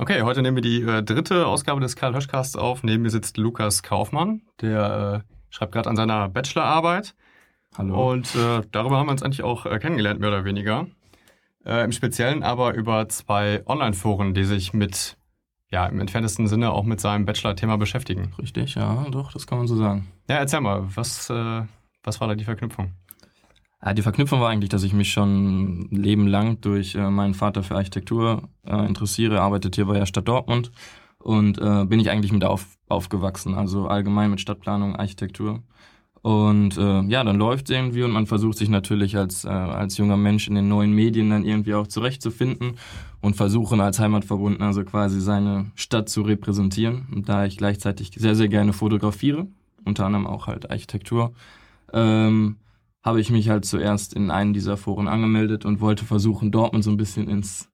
Okay, heute nehmen wir die äh, dritte Ausgabe des Karl Höschcasts auf. Neben mir sitzt Lukas Kaufmann, der äh, schreibt gerade an seiner Bachelorarbeit. Hallo. Und äh, darüber haben wir uns eigentlich auch äh, kennengelernt, mehr oder weniger. Äh, Im Speziellen aber über zwei Online-Foren, die sich mit, ja, im entferntesten Sinne auch mit seinem Bachelor-Thema beschäftigen. Richtig, ja, doch, das kann man so sagen. Ja, erzähl mal, was, äh, was war da die Verknüpfung? Ja, die Verknüpfung war eigentlich, dass ich mich schon Leben lang durch äh, meinen Vater für Architektur äh, interessiere, arbeitet hier bei der Stadt Dortmund und äh, bin ich eigentlich mit auf, aufgewachsen, also allgemein mit Stadtplanung, Architektur. Und äh, ja, dann läuft irgendwie und man versucht sich natürlich als, äh, als junger Mensch in den neuen Medien dann irgendwie auch zurechtzufinden und versuchen als Heimatverbundener also quasi seine Stadt zu repräsentieren. Und da ich gleichzeitig sehr, sehr gerne fotografiere, unter anderem auch halt Architektur, ähm, habe ich mich halt zuerst in einen dieser Foren angemeldet und wollte versuchen, Dortmund so ein bisschen ins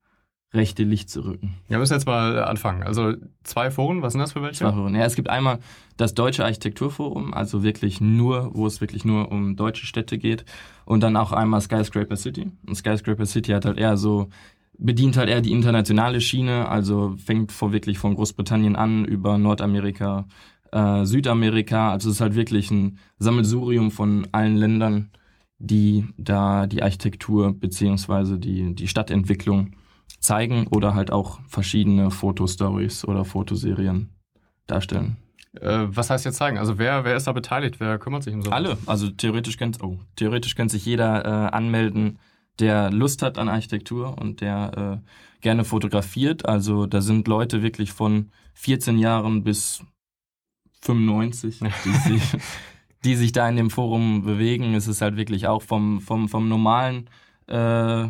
rechte Licht zu rücken. Ja, wir müssen jetzt mal anfangen. Also zwei Foren, was sind das für welche? Zwei Foren. Ja, es gibt einmal das Deutsche Architekturforum, also wirklich nur, wo es wirklich nur um deutsche Städte geht. Und dann auch einmal Skyscraper City. Und Skyscraper City hat halt eher so, bedient halt eher die internationale Schiene, also fängt vor wirklich von Großbritannien an über Nordamerika, äh, Südamerika. Also es ist halt wirklich ein Sammelsurium von allen Ländern, die da die Architektur beziehungsweise die, die Stadtentwicklung zeigen oder halt auch verschiedene Fotostories oder Fotoserien darstellen. Äh, was heißt jetzt zeigen? Also wer, wer ist da beteiligt? Wer kümmert sich um so? Alle. Also theoretisch kann, oh, theoretisch kann sich jeder äh, anmelden, der Lust hat an Architektur und der äh, gerne fotografiert. Also da sind Leute wirklich von 14 Jahren bis 95, die, sich, die sich da in dem Forum bewegen. Es ist halt wirklich auch vom, vom, vom normalen äh,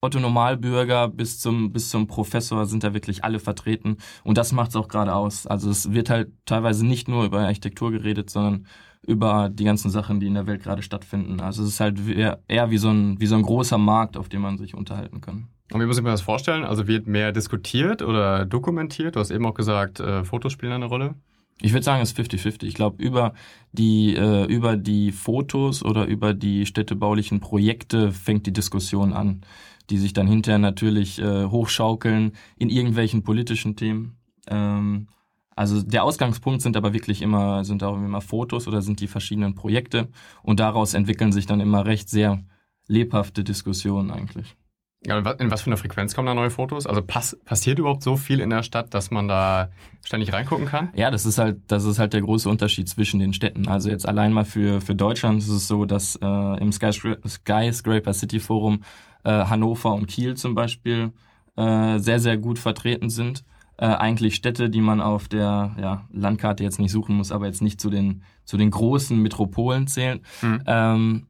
Otto Normalbürger bis zum, bis zum Professor sind da wirklich alle vertreten. Und das macht es auch gerade aus. Also es wird halt teilweise nicht nur über Architektur geredet, sondern über die ganzen Sachen, die in der Welt gerade stattfinden. Also es ist halt eher wie so ein, wie so ein großer Markt, auf dem man sich unterhalten kann. Und wie muss ich mir das vorstellen? Also wird mehr diskutiert oder dokumentiert? Du hast eben auch gesagt, äh, Fotos spielen eine Rolle. Ich würde sagen, es ist 50-50. Ich glaube, über die, äh, über die Fotos oder über die städtebaulichen Projekte fängt die Diskussion an die sich dann hinterher natürlich äh, hochschaukeln in irgendwelchen politischen Themen. Ähm, also der Ausgangspunkt sind aber wirklich immer, sind auch immer Fotos oder sind die verschiedenen Projekte und daraus entwickeln sich dann immer recht sehr lebhafte Diskussionen eigentlich. Ja, in was für einer Frequenz kommen da neue Fotos? Also pass passiert überhaupt so viel in der Stadt, dass man da ständig reingucken kann? Ja, das ist halt, das ist halt der große Unterschied zwischen den Städten. Also jetzt allein mal für, für Deutschland ist es so, dass äh, im Skyscraper City Forum äh, Hannover und Kiel zum Beispiel äh, sehr, sehr gut vertreten sind. Äh, eigentlich Städte, die man auf der ja, Landkarte jetzt nicht suchen muss, aber jetzt nicht zu den, zu den großen Metropolen zählen. Mhm. Ähm,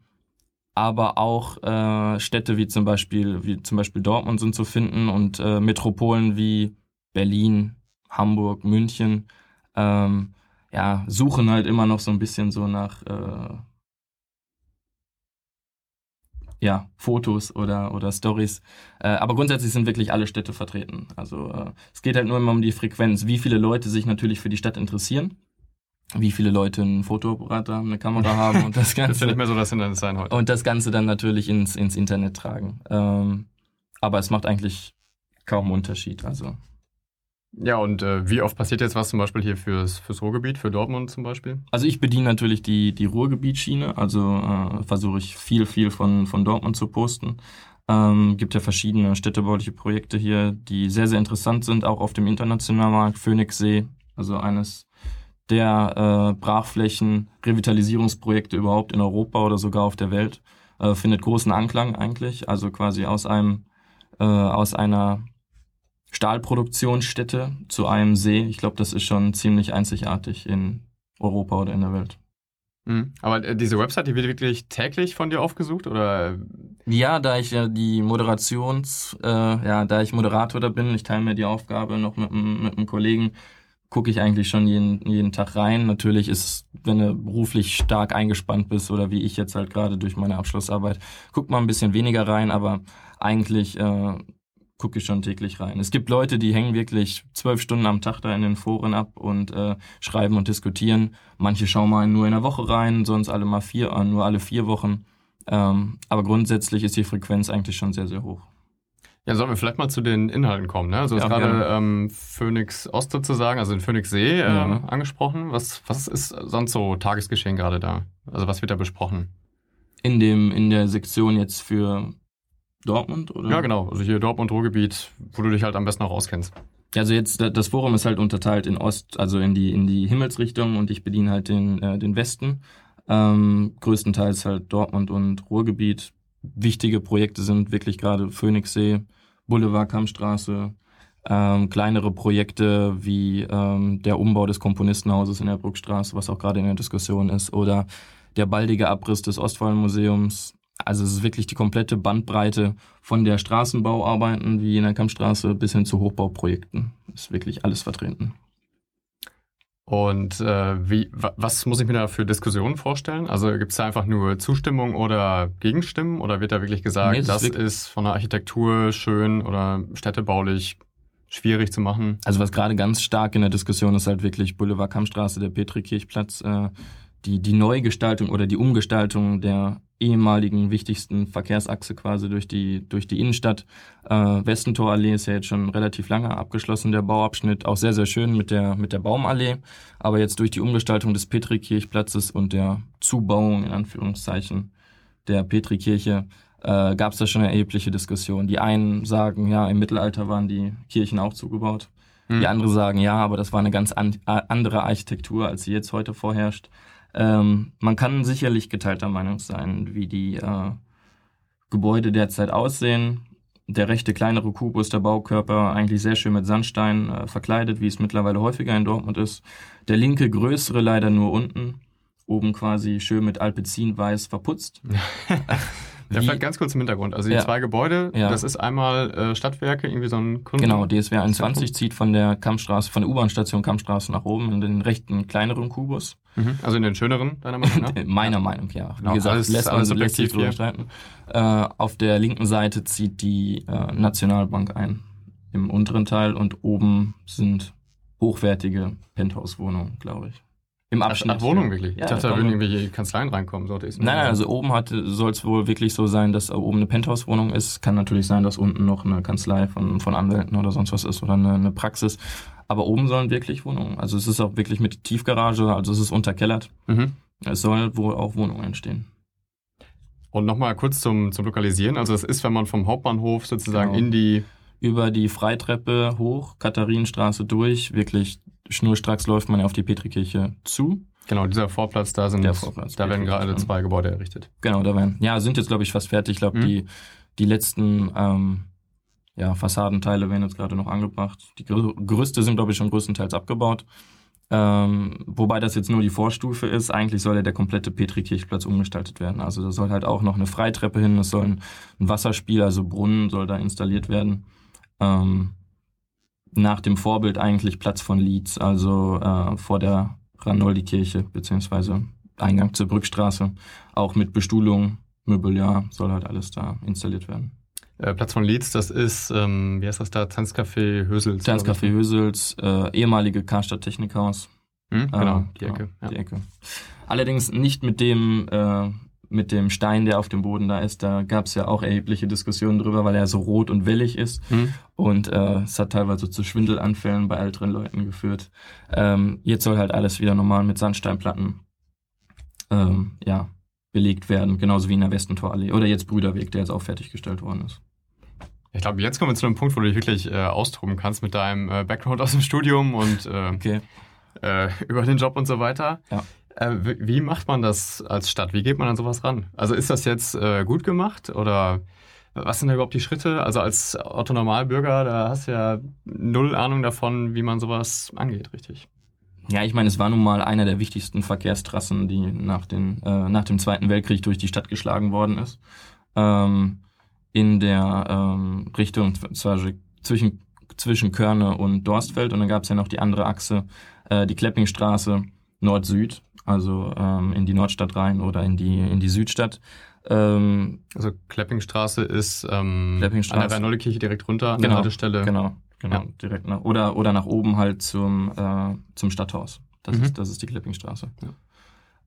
aber auch äh, Städte wie zum Beispiel wie zum Beispiel Dortmund sind zu finden und äh, Metropolen wie Berlin, Hamburg, München ähm, ja suchen halt immer noch so ein bisschen so nach äh, ja, Fotos oder, oder Stories. Äh, aber grundsätzlich sind wirklich alle Städte vertreten. Also äh, es geht halt nur immer um die Frequenz, wie viele Leute sich natürlich für die Stadt interessieren, wie viele Leute einen Fotoapparat haben, eine Kamera haben und das Ganze. das ist ja nicht mehr so das Hindernis sein heute. Und das Ganze dann natürlich ins, ins Internet tragen. Ähm, aber es macht eigentlich kaum Unterschied. Also ja, und äh, wie oft passiert jetzt was zum Beispiel hier fürs, fürs Ruhrgebiet, für Dortmund zum Beispiel? Also ich bediene natürlich die, die Ruhrgebietschiene, also äh, versuche ich viel, viel von, von Dortmund zu posten. Ähm, gibt ja verschiedene städtebauliche Projekte hier, die sehr, sehr interessant sind, auch auf dem internationalen Markt. Phoenixsee, also eines der äh, Brachflächen, Revitalisierungsprojekte überhaupt in Europa oder sogar auf der Welt, äh, findet großen Anklang eigentlich. Also quasi aus einem, äh, aus einer Stahlproduktionsstätte zu einem See. Ich glaube, das ist schon ziemlich einzigartig in Europa oder in der Welt. Mhm. Aber äh, diese Website, die wird wirklich täglich von dir aufgesucht oder? Ja, da ich ja die Moderations, äh, ja, da ich Moderator da bin, ich teile mir die Aufgabe noch mit, mit einem Kollegen, gucke ich eigentlich schon jeden, jeden Tag rein. Natürlich ist, wenn du beruflich stark eingespannt bist oder wie ich jetzt halt gerade durch meine Abschlussarbeit, guckt man ein bisschen weniger rein, aber eigentlich äh, gucke ich schon täglich rein. Es gibt Leute, die hängen wirklich zwölf Stunden am Tag da in den Foren ab und äh, schreiben und diskutieren. Manche schauen mal nur in der Woche rein, sonst alle mal vier, äh, nur alle vier Wochen. Ähm, aber grundsätzlich ist die Frequenz eigentlich schon sehr, sehr hoch. Ja, sollen wir vielleicht mal zu den Inhalten kommen. Ne? Also ja, gerade ähm, Phoenix Ost sozusagen, also den Phoenix See äh, ja. angesprochen. Was, was ist sonst so Tagesgeschehen gerade da? Also was wird da besprochen? In, dem, in der Sektion jetzt für Dortmund? Oder? Ja, genau. Also hier Dortmund-Ruhrgebiet, wo du dich halt am besten auch auskennst. Also jetzt, das Forum ist halt unterteilt in Ost, also in die, in die Himmelsrichtung und ich bediene halt den, äh, den Westen. Ähm, größtenteils halt Dortmund und Ruhrgebiet. Wichtige Projekte sind wirklich gerade Phoenixsee, Boulevard Kammstraße, ähm, kleinere Projekte wie ähm, der Umbau des Komponistenhauses in der Bruckstraße, was auch gerade in der Diskussion ist, oder der baldige Abriss des Ostwallmuseums. Also es ist wirklich die komplette Bandbreite von der Straßenbauarbeiten wie in der Kammstraße bis hin zu Hochbauprojekten. Ist wirklich alles vertreten. Und äh, wie, was muss ich mir da für Diskussionen vorstellen? Also gibt es da einfach nur Zustimmung oder Gegenstimmen oder wird da wirklich gesagt, nee, das, ist, ist von der Architektur schön oder städtebaulich schwierig zu machen? Also was gerade ganz stark in der Diskussion ist halt wirklich Boulevard Kammstraße, der Petrikirchplatz, äh, die, die Neugestaltung oder die Umgestaltung der ehemaligen wichtigsten Verkehrsachse quasi durch die, durch die Innenstadt. Äh, Westentorallee ist ja jetzt schon relativ lange abgeschlossen, der Bauabschnitt. Auch sehr, sehr schön mit der, mit der Baumallee. Aber jetzt durch die Umgestaltung des Petrikirchplatzes und der Zubauung, in Anführungszeichen, der Petrikirche, äh, gab es da schon eine erhebliche Diskussion. Die einen sagen, ja, im Mittelalter waren die Kirchen auch zugebaut. Hm. Die anderen sagen, ja, aber das war eine ganz an, andere Architektur, als sie jetzt heute vorherrscht. Ähm, man kann sicherlich geteilter Meinung sein, wie die äh, Gebäude derzeit aussehen. Der rechte kleinere Kubus, der Baukörper, eigentlich sehr schön mit Sandstein äh, verkleidet, wie es mittlerweile häufiger in Dortmund ist. Der linke größere leider nur unten, oben quasi schön mit Alpezinweiß verputzt. Ja, vielleicht ganz kurz im Hintergrund. Also die ja. zwei Gebäude, ja. das ist einmal äh, Stadtwerke, irgendwie so ein Kunden. Genau, DSW 21 zieht von der Kammstraße, von der U-Bahn-Station Kammstraße nach oben in den rechten, kleineren Kubus. Mhm. Also in den schöneren, deiner Meinung nach? meiner Meinung, ja. Wie genau, gesagt, alles, lässt, alles lässt sich drüber streiten. Äh, auf der linken Seite zieht die äh, Nationalbank ein. Im unteren Teil und oben sind hochwertige Penthouse-Wohnungen, glaube ich. Im Abschnitt. Ach, Wohnung wirklich? Ja, ich dachte, da würden irgendwelche Kanzleien reinkommen. Sollte nein, nein, also oben soll es wohl wirklich so sein, dass oben eine Penthouse-Wohnung ist. Kann natürlich sein, dass unten noch eine Kanzlei von, von Anwälten oder sonst was ist oder eine, eine Praxis. Aber oben sollen wirklich Wohnungen. Also es ist auch wirklich mit Tiefgarage, also es ist unterkellert. Mhm. Es soll wohl auch Wohnungen entstehen. Und nochmal kurz zum, zum Lokalisieren. Also es ist, wenn man vom Hauptbahnhof sozusagen genau. in die... Über die Freitreppe hoch, Katharinenstraße durch, wirklich schnurstracks läuft man ja auf die Petrikirche zu. Genau, dieser Vorplatz, da sind, Vorplatz, da werden gerade zwei Gebäude errichtet. Genau, da werden, ja, sind jetzt glaube ich fast fertig. Ich glaube, mhm. die, die letzten ähm, ja, Fassadenteile werden jetzt gerade noch angebracht. Die Gerüste sind glaube ich schon größtenteils abgebaut. Ähm, wobei das jetzt nur die Vorstufe ist. Eigentlich soll ja der komplette Petrikirchplatz umgestaltet werden. Also da soll halt auch noch eine Freitreppe hin, es soll ein, ein Wasserspiel, also Brunnen soll da installiert werden. Ähm, nach dem Vorbild eigentlich Platz von Leeds, also äh, vor der Ranoldi-Kirche, beziehungsweise Eingang zur Brückstraße. Auch mit Bestuhlung, Möbeljahr soll halt alles da installiert werden. Äh, Platz von Leeds, das ist, ähm, wie heißt das da, Tanzcafé Hösels? Tanzcafé Hösels, äh, ehemalige Karstadt Technikhaus. Hm, genau, die Ecke. Genau, ja. Die Ecke. Allerdings nicht mit dem äh, mit dem Stein, der auf dem Boden da ist, da gab es ja auch erhebliche Diskussionen drüber, weil er so rot und wellig ist. Mhm. Und äh, es hat teilweise zu Schwindelanfällen bei älteren Leuten geführt. Ähm, jetzt soll halt alles wieder normal mit Sandsteinplatten ähm, ja, belegt werden, genauso wie in der Westentorallee. Oder jetzt Brüderweg, der jetzt auch fertiggestellt worden ist. Ich glaube, jetzt kommen wir zu einem Punkt, wo du dich wirklich äh, austoben kannst mit deinem äh, Background aus dem Studium und äh, okay. äh, über den Job und so weiter. Ja. Äh, wie macht man das als Stadt? Wie geht man an sowas ran? Also ist das jetzt äh, gut gemacht oder was sind da überhaupt die Schritte? Also als Otto-Normalbürger, da hast du ja null Ahnung davon, wie man sowas angeht, richtig? Ja, ich meine, es war nun mal einer der wichtigsten Verkehrstrassen, die nach, den, äh, nach dem Zweiten Weltkrieg durch die Stadt geschlagen worden ist. Ähm, in der ähm, Richtung zwischen, zwischen Körne und Dorstfeld. Und dann gab es ja noch die andere Achse, äh, die Kleppingstraße Nord-Süd also ähm, in die Nordstadt rein oder in die, in die Südstadt. Ähm, also Kleppingstraße ist ähm, Kleppingstraße. an der Rhein-Nolle-Kirche direkt runter an genau, der Haltestelle. Genau, genau, ja. direkt nach, oder, oder nach oben halt zum, äh, zum Stadthaus. Das, mhm. ist, das ist die Kleppingstraße. Ja.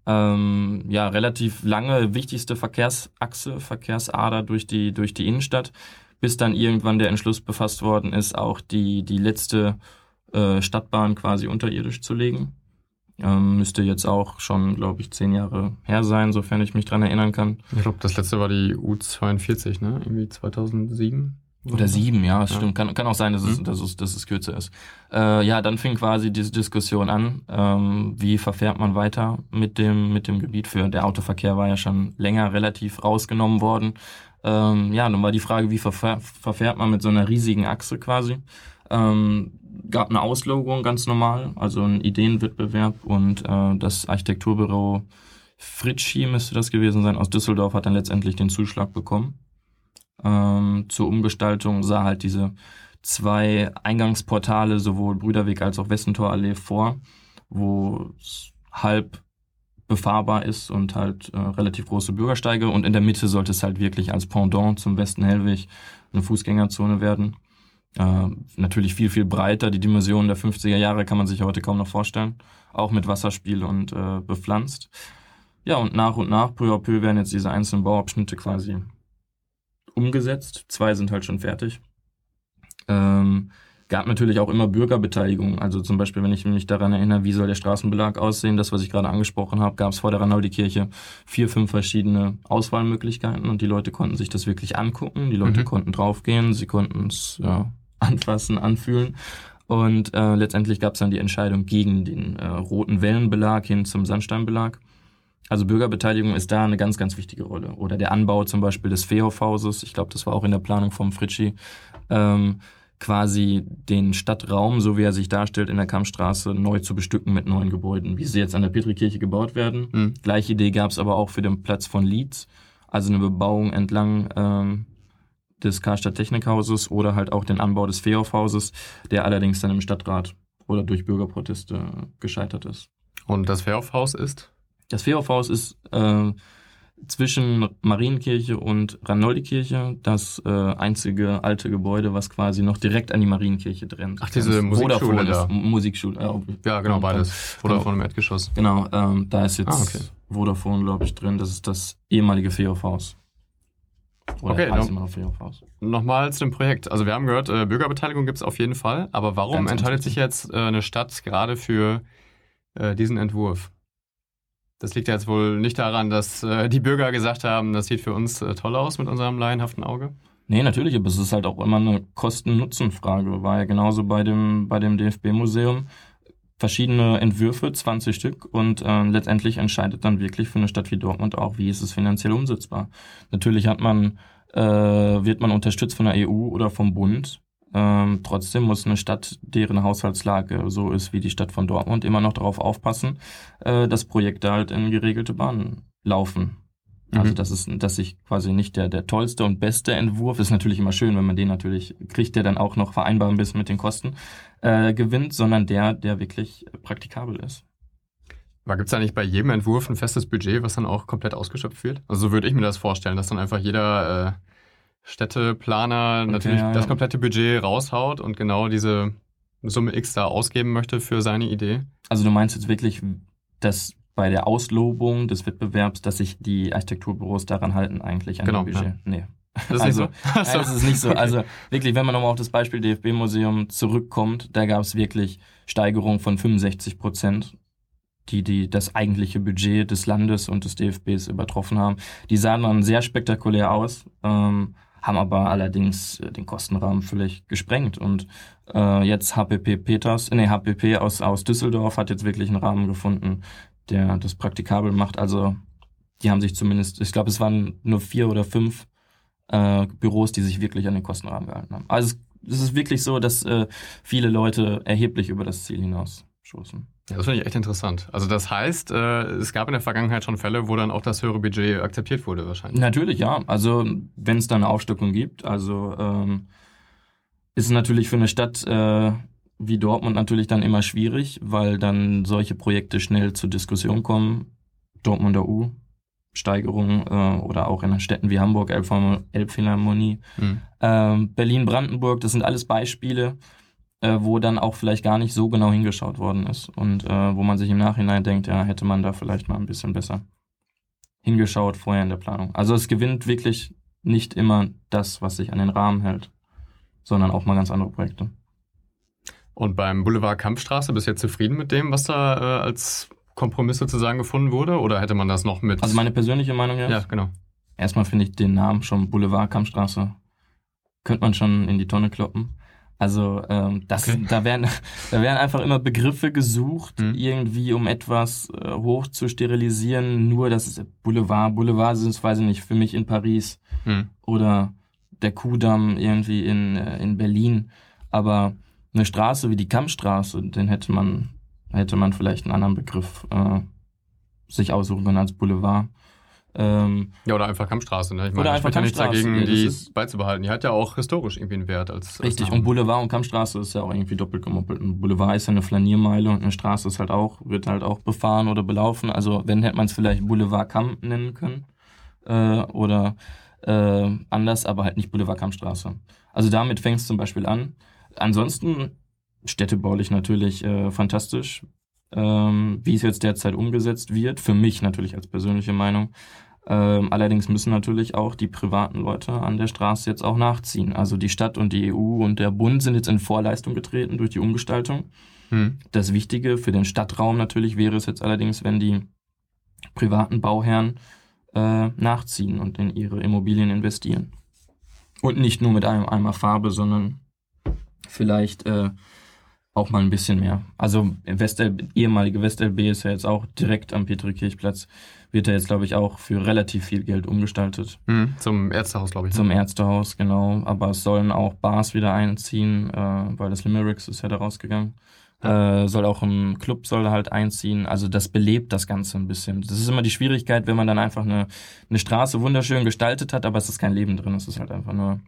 Ähm, ja, relativ lange wichtigste Verkehrsachse, Verkehrsader durch die, durch die Innenstadt bis dann irgendwann der Entschluss befasst worden ist, auch die, die letzte äh, Stadtbahn quasi unterirdisch zu legen. Ähm, müsste jetzt auch schon, glaube ich, zehn Jahre her sein, sofern ich mich dran erinnern kann. Ich glaube, das letzte war die U42, ne? Irgendwie 2007. Oder sieben, ja, das ja. stimmt. Kann, kann auch sein, dass es, mhm. dass es, dass es kürzer ist. Äh, ja, dann fing quasi diese Diskussion an, ähm, wie verfährt man weiter mit dem, mit dem Gebiet für, der Autoverkehr war ja schon länger relativ rausgenommen worden. Ähm, ja, dann war die Frage, wie verfährt, verfährt man mit so einer riesigen Achse quasi. Ähm, gab eine Auslogung ganz normal, also ein Ideenwettbewerb und äh, das Architekturbüro Fritschi müsste das gewesen sein aus Düsseldorf hat dann letztendlich den Zuschlag bekommen. Ähm, zur Umgestaltung sah halt diese zwei Eingangsportale, sowohl Brüderweg als auch Westentorallee vor, wo es halb befahrbar ist und halt äh, relativ große Bürgersteige und in der Mitte sollte es halt wirklich als Pendant zum Westen Hellweg eine Fußgängerzone werden. Äh, natürlich viel, viel breiter. Die Dimensionen der 50er Jahre kann man sich heute kaum noch vorstellen. Auch mit Wasserspiel und äh, bepflanzt. Ja, und nach und nach, peu à peu, werden jetzt diese einzelnen Bauabschnitte quasi umgesetzt. Zwei sind halt schon fertig. Ähm, gab natürlich auch immer Bürgerbeteiligung. Also zum Beispiel, wenn ich mich daran erinnere, wie soll der Straßenbelag aussehen, das, was ich gerade angesprochen habe, gab es vor der Ranaldi-Kirche vier, fünf verschiedene Auswahlmöglichkeiten und die Leute konnten sich das wirklich angucken. Die Leute mhm. konnten draufgehen, sie konnten es ja, anfassen, anfühlen. Und äh, letztendlich gab es dann die Entscheidung gegen den äh, roten Wellenbelag hin zum Sandsteinbelag. Also Bürgerbeteiligung ist da eine ganz, ganz wichtige Rolle. Oder der Anbau zum Beispiel des Feehofhauses, ich glaube, das war auch in der Planung vom Fritschi, ähm, quasi den Stadtraum, so wie er sich darstellt, in der Kammstraße neu zu bestücken mit neuen Gebäuden, wie sie jetzt an der Petrikirche gebaut werden. Mhm. Gleiche Idee gab es aber auch für den Platz von Leeds, also eine Bebauung entlang ähm, des Karstadt Technikhauses oder halt auch den Anbau des Feehofhauses, der allerdings dann im Stadtrat oder durch Bürgerproteste gescheitert ist. Und das Feehofhaus ist? Das Feehofhaus ist äh, zwischen Marienkirche und Ranoldi-Kirche das äh, einzige alte Gebäude, was quasi noch direkt an die Marienkirche trennt. Ach, diese Musikschule da. Musikschule. Äh, ja, genau, beides. Vodafone genau. im Erdgeschoss. Genau, ähm, da ist jetzt ah, okay. Vodafone, glaube ich, drin. Das ist das ehemalige Feehofhaus. Oder okay, heißt immer noch Feehofhaus. Nochmal zu dem Projekt. Also wir haben gehört, äh, Bürgerbeteiligung gibt es auf jeden Fall. Aber warum Ganz entscheidet sich jetzt äh, eine Stadt gerade für äh, diesen Entwurf? Das liegt ja jetzt wohl nicht daran, dass äh, die Bürger gesagt haben, das sieht für uns äh, toll aus mit unserem laienhaften Auge. Nee, natürlich, aber es ist halt auch immer eine Kosten-Nutzen-Frage. War ja genauso bei dem, bei dem DFB-Museum. Verschiedene Entwürfe, 20 Stück, und äh, letztendlich entscheidet dann wirklich für eine Stadt wie Dortmund auch, wie ist es finanziell umsetzbar. Natürlich hat man, äh, wird man unterstützt von der EU oder vom Bund ähm, trotzdem muss eine Stadt, deren Haushaltslage so ist wie die Stadt von Dortmund, immer noch darauf aufpassen, äh, dass Projekte halt in geregelte Bahnen laufen. Also mhm. das ist, dass sich quasi nicht der, der tollste und beste Entwurf, ist natürlich immer schön, wenn man den natürlich kriegt, der dann auch noch vereinbar ein bisschen mit den Kosten äh, gewinnt, sondern der, der wirklich praktikabel ist. Aber gibt es da nicht bei jedem Entwurf ein festes Budget, was dann auch komplett ausgeschöpft wird? Also so würde ich mir das vorstellen, dass dann einfach jeder äh, Städteplaner natürlich ja, das komplette Budget raushaut und genau diese Summe X da ausgeben möchte für seine Idee. Also du meinst jetzt wirklich, dass bei der Auslobung des Wettbewerbs, dass sich die Architekturbüros daran halten eigentlich an genau, Budget? Ja. Nee. Das ist also, nicht so. Nein, das ist nicht so. Also wirklich, wenn man nochmal auf das Beispiel DFB-Museum zurückkommt, da gab es wirklich Steigerungen von 65 Prozent die, die das eigentliche Budget des Landes und des DFBs übertroffen haben. Die sahen dann sehr spektakulär aus. Ähm, haben aber allerdings äh, den Kostenrahmen völlig gesprengt. Und äh, jetzt HPP Peters, nee, HPP aus, aus Düsseldorf hat jetzt wirklich einen Rahmen gefunden, der das praktikabel macht. Also die haben sich zumindest, ich glaube, es waren nur vier oder fünf äh, Büros, die sich wirklich an den Kostenrahmen gehalten haben. Also es, es ist wirklich so, dass äh, viele Leute erheblich über das Ziel hinaus stoßen. Ja, das finde ich echt interessant. Also das heißt, äh, es gab in der Vergangenheit schon Fälle, wo dann auch das höhere Budget akzeptiert wurde wahrscheinlich. Natürlich, ja. Also wenn es da eine Aufstockung gibt, also ähm, ist es natürlich für eine Stadt äh, wie Dortmund natürlich dann immer schwierig, weil dann solche Projekte schnell zur Diskussion kommen. Dortmunder U, Steigerung äh, oder auch in Städten wie Hamburg, Elbphilharmonie, mhm. ähm, Berlin-Brandenburg, das sind alles Beispiele, äh, wo dann auch vielleicht gar nicht so genau hingeschaut worden ist und äh, wo man sich im Nachhinein denkt, ja, hätte man da vielleicht mal ein bisschen besser hingeschaut vorher in der Planung. Also es gewinnt wirklich nicht immer das, was sich an den Rahmen hält, sondern auch mal ganz andere Projekte. Und beim Boulevard Kampfstraße bist du jetzt zufrieden mit dem, was da äh, als Kompromiss sozusagen gefunden wurde? Oder hätte man das noch mit. Also meine persönliche Meinung jetzt? Ja, genau. Erstmal finde ich den Namen schon Boulevard Kampfstraße. Könnte man schon in die Tonne kloppen. Also ähm, das, okay. da, werden, da werden einfach immer Begriffe gesucht, mhm. irgendwie um etwas äh, hoch zu sterilisieren. Nur das ist Boulevard. Boulevard sind es, weiß ich nicht, für mich in Paris mhm. oder der Kudamm irgendwie in, äh, in Berlin. Aber eine Straße wie die Kammstraße, den hätte man, hätte man vielleicht einen anderen Begriff äh, sich aussuchen können als Boulevard. Ähm, ja, oder einfach Kammstraße. Ne? Ich meine, oder einfach ja nichts dagegen, die beizubehalten. Die hat ja auch historisch irgendwie einen Wert. Als, richtig, als und Boulevard und Kammstraße ist ja auch irgendwie doppelt gemoppelt. Ein Boulevard ist ja eine Flaniermeile und eine Straße ist halt auch, wird halt auch befahren oder belaufen. Also wenn hätte man es vielleicht Boulevard Kamm nennen können. Äh, oder äh, anders, aber halt nicht Boulevard Kammstraße. Also damit fängt es zum Beispiel an. Ansonsten städtebaulich natürlich äh, fantastisch ähm, wie es jetzt derzeit umgesetzt wird. Für mich natürlich als persönliche Meinung. Ähm, allerdings müssen natürlich auch die privaten Leute an der Straße jetzt auch nachziehen. Also die Stadt und die EU und der Bund sind jetzt in Vorleistung getreten durch die Umgestaltung. Hm. Das Wichtige für den Stadtraum natürlich wäre es jetzt allerdings, wenn die privaten Bauherren äh, nachziehen und in ihre Immobilien investieren. Und nicht nur mit einem Eimer Farbe, sondern vielleicht äh, auch mal ein bisschen mehr. Also Westel, ehemalige WestLB ist ja jetzt auch direkt am Petrikirchplatz, wird ja jetzt, glaube ich, auch für relativ viel Geld umgestaltet. Mhm, zum Ärztehaus, glaube ich. Ne? Zum Ärztehaus, genau. Aber es sollen auch Bars wieder einziehen, äh, weil das Limericks ist ja da rausgegangen. Äh, soll auch ein Club soll halt einziehen. Also das belebt das Ganze ein bisschen. Das ist immer die Schwierigkeit, wenn man dann einfach eine, eine Straße wunderschön gestaltet hat, aber es ist kein Leben drin. Es ist halt einfach nur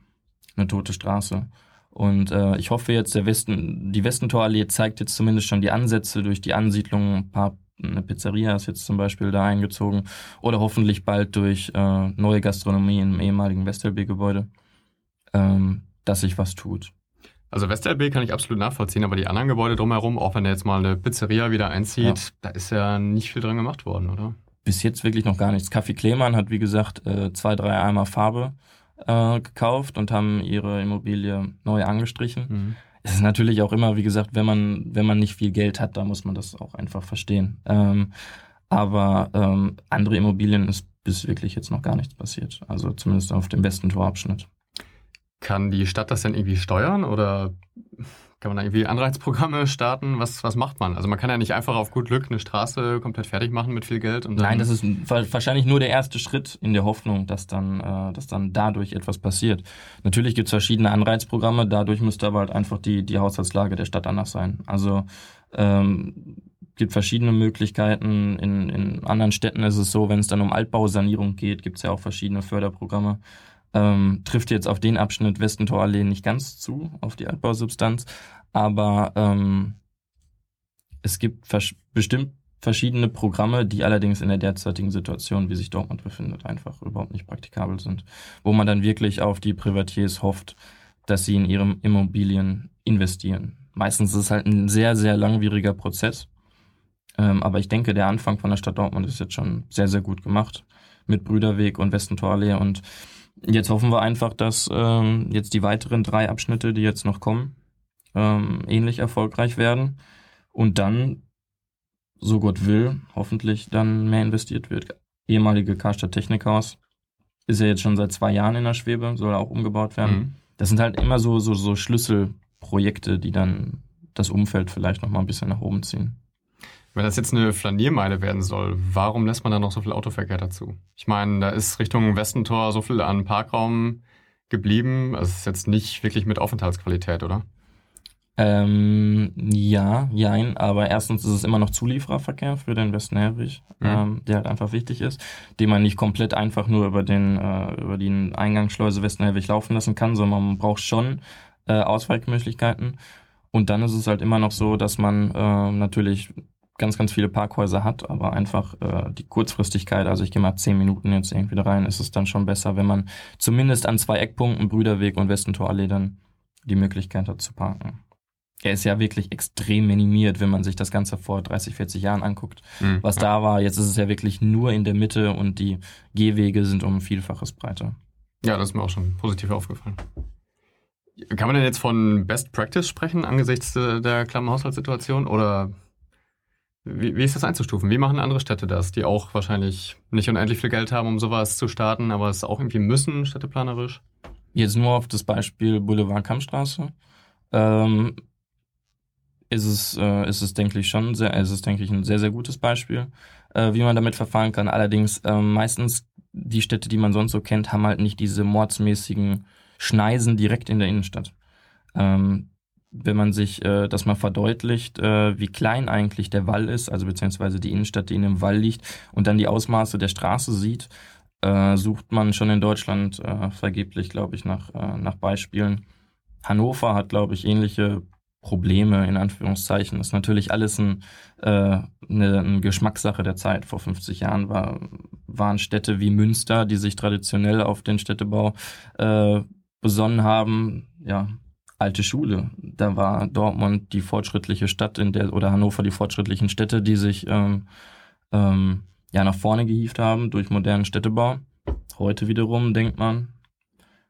eine tote Straße. Und äh, ich hoffe jetzt, der Westen, die Westentorallee zeigt jetzt zumindest schon die Ansätze durch die Ansiedlung. Ein paar, eine Pizzeria ist jetzt zum Beispiel da eingezogen. Oder hoffentlich bald durch äh, neue Gastronomie im ehemaligen WestelB-Gebäude, ähm, dass sich was tut. Also WestelB kann ich absolut nachvollziehen, aber die anderen Gebäude drumherum, auch wenn da jetzt mal eine Pizzeria wieder einzieht, ja. da ist ja nicht viel dran gemacht worden, oder? Bis jetzt wirklich noch gar nichts. Kaffee Klemann hat, wie gesagt, äh, zwei, drei Eimer Farbe äh, gekauft und haben ihre Immobilie neu angestrichen. Mhm. Es ist natürlich auch immer, wie gesagt, wenn man, wenn man nicht viel Geld hat, da muss man das auch einfach verstehen. Ähm, aber ähm, andere Immobilien ist bis wirklich jetzt noch gar nichts passiert. Also zumindest auf dem besten Torabschnitt. Kann die Stadt das denn irgendwie steuern oder kann man da irgendwie Anreizprogramme starten? Was, was macht man? Also man kann ja nicht einfach auf gut Glück eine Straße komplett fertig machen mit viel Geld. Und Nein, das ist wahrscheinlich nur der erste Schritt in der Hoffnung, dass dann, äh, dass dann dadurch etwas passiert. Natürlich gibt es verschiedene Anreizprogramme, dadurch müsste aber halt einfach die, die Haushaltslage der Stadt anders sein. Also ähm, gibt verschiedene Möglichkeiten. In, in anderen Städten ist es so, wenn es dann um Altbausanierung geht, gibt es ja auch verschiedene Förderprogramme. Ähm, trifft jetzt auf den Abschnitt Westentorallee nicht ganz zu, auf die Altbausubstanz, aber ähm, es gibt vers bestimmt verschiedene Programme, die allerdings in der derzeitigen Situation, wie sich Dortmund befindet, einfach überhaupt nicht praktikabel sind, wo man dann wirklich auf die Privatiers hofft, dass sie in ihren Immobilien investieren. Meistens ist es halt ein sehr, sehr langwieriger Prozess. Ähm, aber ich denke, der Anfang von der Stadt Dortmund ist jetzt schon sehr, sehr gut gemacht mit Brüderweg und Westentorallee und Jetzt hoffen wir einfach, dass ähm, jetzt die weiteren drei Abschnitte, die jetzt noch kommen, ähm, ähnlich erfolgreich werden und dann, so Gott will, hoffentlich dann mehr investiert wird. Ehemalige Karstadt Technikhaus ist ja jetzt schon seit zwei Jahren in der Schwebe, soll auch umgebaut werden. Mhm. Das sind halt immer so, so, so Schlüsselprojekte, die dann das Umfeld vielleicht noch mal ein bisschen nach oben ziehen. Wenn das jetzt eine Flaniermeile werden soll, warum lässt man da noch so viel Autoverkehr dazu? Ich meine, da ist Richtung Westentor so viel an Parkraum geblieben. Also es ist jetzt nicht wirklich mit Aufenthaltsqualität, oder? Ähm, ja, jein, aber erstens ist es immer noch Zuliefererverkehr für den Westen Herwig, mhm. ähm, der halt einfach wichtig ist, den man nicht komplett einfach nur über den äh, über die Eingangsschleuse Westen Herwig laufen lassen kann, sondern man braucht schon äh, Ausweichmöglichkeiten. Und dann ist es halt immer noch so, dass man äh, natürlich ganz, ganz viele Parkhäuser hat, aber einfach äh, die Kurzfristigkeit, also ich gehe mal zehn Minuten jetzt irgendwie da rein, ist es dann schon besser, wenn man zumindest an zwei Eckpunkten, Brüderweg und Westentorallee, dann die Möglichkeit hat zu parken. Er ist ja wirklich extrem minimiert, wenn man sich das Ganze vor 30, 40 Jahren anguckt, mhm. was da war. Jetzt ist es ja wirklich nur in der Mitte und die Gehwege sind um ein Vielfaches breiter. Ja, das ist mir auch schon positiv aufgefallen. Kann man denn jetzt von Best Practice sprechen angesichts der klammen Haushaltssituation oder wie, wie, ist das einzustufen? Wie machen andere Städte das, die auch wahrscheinlich nicht unendlich viel Geld haben, um sowas zu starten, aber es auch irgendwie müssen, städteplanerisch? Jetzt nur auf das Beispiel Boulevard Kammstraße. Ähm, ist es, äh, ist es denke ich schon sehr, ist es denke ich ein sehr, sehr gutes Beispiel, äh, wie man damit verfahren kann. Allerdings äh, meistens die Städte, die man sonst so kennt, haben halt nicht diese mordsmäßigen Schneisen direkt in der Innenstadt. Ähm, wenn man sich äh, das mal verdeutlicht, äh, wie klein eigentlich der Wall ist, also beziehungsweise die Innenstadt, die in dem Wall liegt, und dann die Ausmaße der Straße sieht, äh, sucht man schon in Deutschland äh, vergeblich, glaube ich, nach, äh, nach Beispielen. Hannover hat, glaube ich, ähnliche Probleme in Anführungszeichen. Das ist natürlich alles ein, äh, eine, eine Geschmackssache der Zeit. Vor 50 Jahren war, waren Städte wie Münster, die sich traditionell auf den Städtebau besonnen haben, ja, alte Schule. Da war Dortmund die fortschrittliche Stadt in der oder Hannover die fortschrittlichen Städte, die sich ähm, ähm, ja nach vorne gehievt haben durch modernen Städtebau. Heute wiederum denkt man,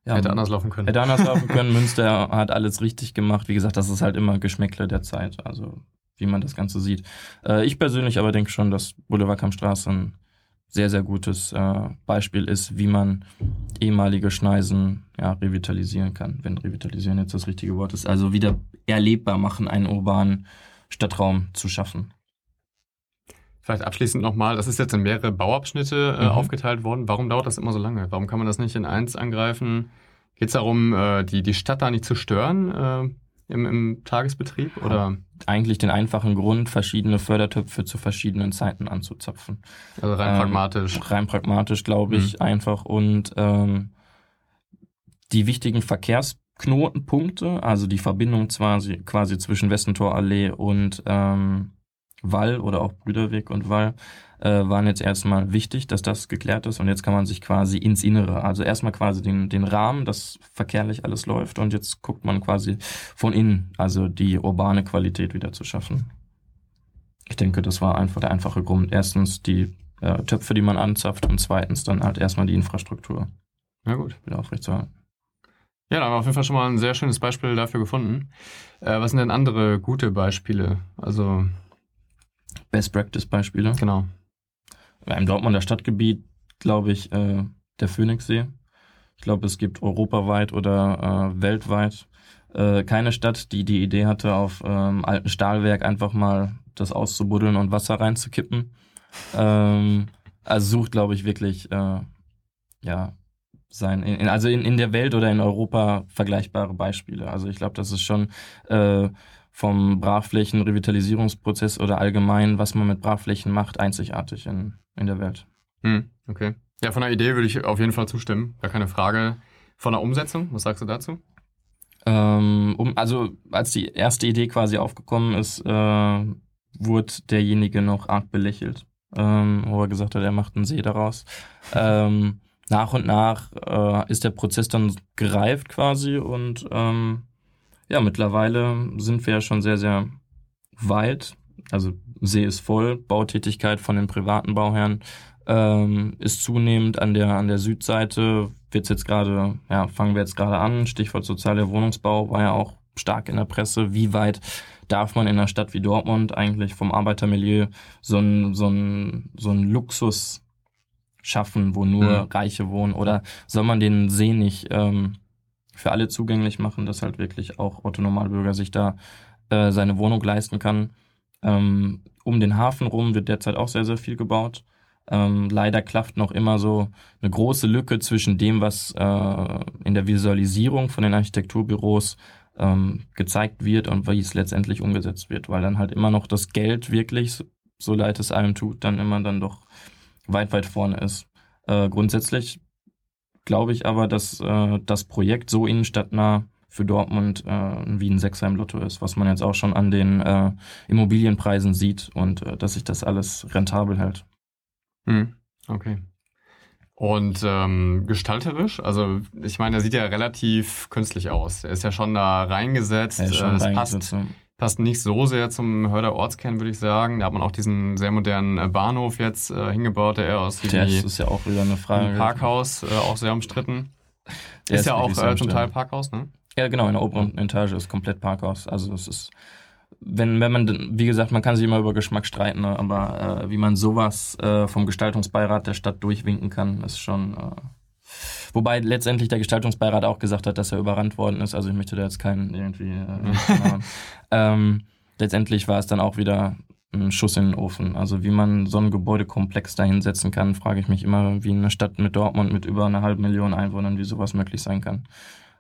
ja, hätte anders laufen können. Hätte anders laufen können. Münster hat alles richtig gemacht. Wie gesagt, das ist halt immer Geschmäckle der Zeit, also wie man das Ganze sieht. Äh, ich persönlich aber denke schon, dass Boulevard Kampfstraße ein sehr, sehr gutes äh, Beispiel ist, wie man ehemalige Schneisen ja, revitalisieren kann, wenn revitalisieren jetzt das richtige Wort ist. Also wieder erlebbar machen, einen urbanen Stadtraum zu schaffen. Vielleicht abschließend nochmal, das ist jetzt in mehrere Bauabschnitte äh, mhm. aufgeteilt worden. Warum dauert das immer so lange? Warum kann man das nicht in eins angreifen? Geht es darum, äh, die, die Stadt da nicht zu stören äh, im, im Tagesbetrieb? Oder? Eigentlich den einfachen Grund, verschiedene Fördertöpfe zu verschiedenen Zeiten anzuzapfen. Also rein ähm, pragmatisch. Rein pragmatisch, glaube ich, mhm. einfach. Und ähm, die wichtigen Verkehrsknotenpunkte, also die Verbindung quasi, quasi zwischen Westentorallee und ähm, Wall oder auch Brüderweg und Wall äh, waren jetzt erstmal wichtig, dass das geklärt ist und jetzt kann man sich quasi ins Innere, also erstmal quasi den, den Rahmen, dass verkehrlich alles läuft und jetzt guckt man quasi von innen, also die urbane Qualität wieder zu schaffen. Ich denke, das war einfach der einfache Grund. Erstens die äh, Töpfe, die man anzapft und zweitens dann halt erstmal die Infrastruktur. Na gut. Wieder aufrechtzuerhalten. Ja, da haben wir auf jeden Fall schon mal ein sehr schönes Beispiel dafür gefunden. Äh, was sind denn andere gute Beispiele? Also Best Practice Beispiele. Genau. Im Dortmunder Stadtgebiet, glaube ich, äh, der Phoenixsee. Ich glaube, es gibt europaweit oder äh, weltweit äh, keine Stadt, die die Idee hatte, auf ähm, alten Stahlwerk einfach mal das auszubuddeln und Wasser reinzukippen. Ähm, also sucht, glaube ich, wirklich äh, ja sein, in, also in, in der Welt oder in Europa vergleichbare Beispiele. Also ich glaube, das ist schon äh, vom Brachflächen-Revitalisierungsprozess oder allgemein, was man mit Brachflächen macht, einzigartig in, in der Welt. Hm, okay. Ja, von der Idee würde ich auf jeden Fall zustimmen. Gar keine Frage. Von der Umsetzung, was sagst du dazu? Ähm, um, also, als die erste Idee quasi aufgekommen ist, äh, wurde derjenige noch arg belächelt, ähm, wo er gesagt hat, er macht einen See daraus. ähm, nach und nach äh, ist der Prozess dann gereift quasi und ähm, ja, mittlerweile sind wir ja schon sehr, sehr weit. Also See ist voll, Bautätigkeit von den privaten Bauherren ähm, ist zunehmend an der an der Südseite. Wird's jetzt gerade, ja, fangen wir jetzt gerade an. Stichwort sozialer Wohnungsbau war ja auch stark in der Presse. Wie weit darf man in einer Stadt wie Dortmund eigentlich vom Arbeitermilieu so ein, so ein, so ein Luxus schaffen, wo nur mhm. Reiche wohnen? Oder soll man den See nicht ähm, für alle zugänglich machen, dass halt wirklich auch Otto Normalbürger sich da äh, seine Wohnung leisten kann. Ähm, um den Hafen rum wird derzeit auch sehr, sehr viel gebaut. Ähm, leider klafft noch immer so eine große Lücke zwischen dem, was äh, in der Visualisierung von den Architekturbüros ähm, gezeigt wird und wie es letztendlich umgesetzt wird, weil dann halt immer noch das Geld wirklich, so leid es einem tut, dann immer dann doch weit, weit vorne ist. Äh, grundsätzlich glaube ich aber, dass äh, das Projekt so innenstadtnah für Dortmund äh, wie ein Sechser im Lotto ist, was man jetzt auch schon an den äh, Immobilienpreisen sieht und äh, dass sich das alles rentabel hält. Hm, okay. Und ähm, gestalterisch, also ich meine, er sieht ja relativ künstlich aus. Er ist ja schon da reingesetzt. Er ist schon äh, reingesetzt, passt, passt nicht so sehr zum Hörder Ortskern, würde ich sagen. Da hat man auch diesen sehr modernen äh, Bahnhof jetzt äh, hingebaut, der eher aussieht wie ist ja auch wieder eine Frage. ein Parkhaus, äh, auch sehr umstritten. ist ja auch äh, zum Teil Parkhaus, ne? Ja, genau, in der oberen Etage ist komplett Parkhaus. Also es ist, wenn, wenn man, wie gesagt, man kann sich immer über Geschmack streiten, ne? aber äh, wie man sowas äh, vom Gestaltungsbeirat der Stadt durchwinken kann, ist schon. Wobei letztendlich der Gestaltungsbeirat auch gesagt hat, dass er überrannt worden ist. Also ich möchte da jetzt keinen irgendwie. Äh, ähm, letztendlich war es dann auch wieder ein Schuss in den Ofen. Also wie man so einen Gebäudekomplex da hinsetzen kann, frage ich mich immer, wie eine Stadt mit Dortmund mit über einer halben Million Einwohnern, wie sowas möglich sein kann.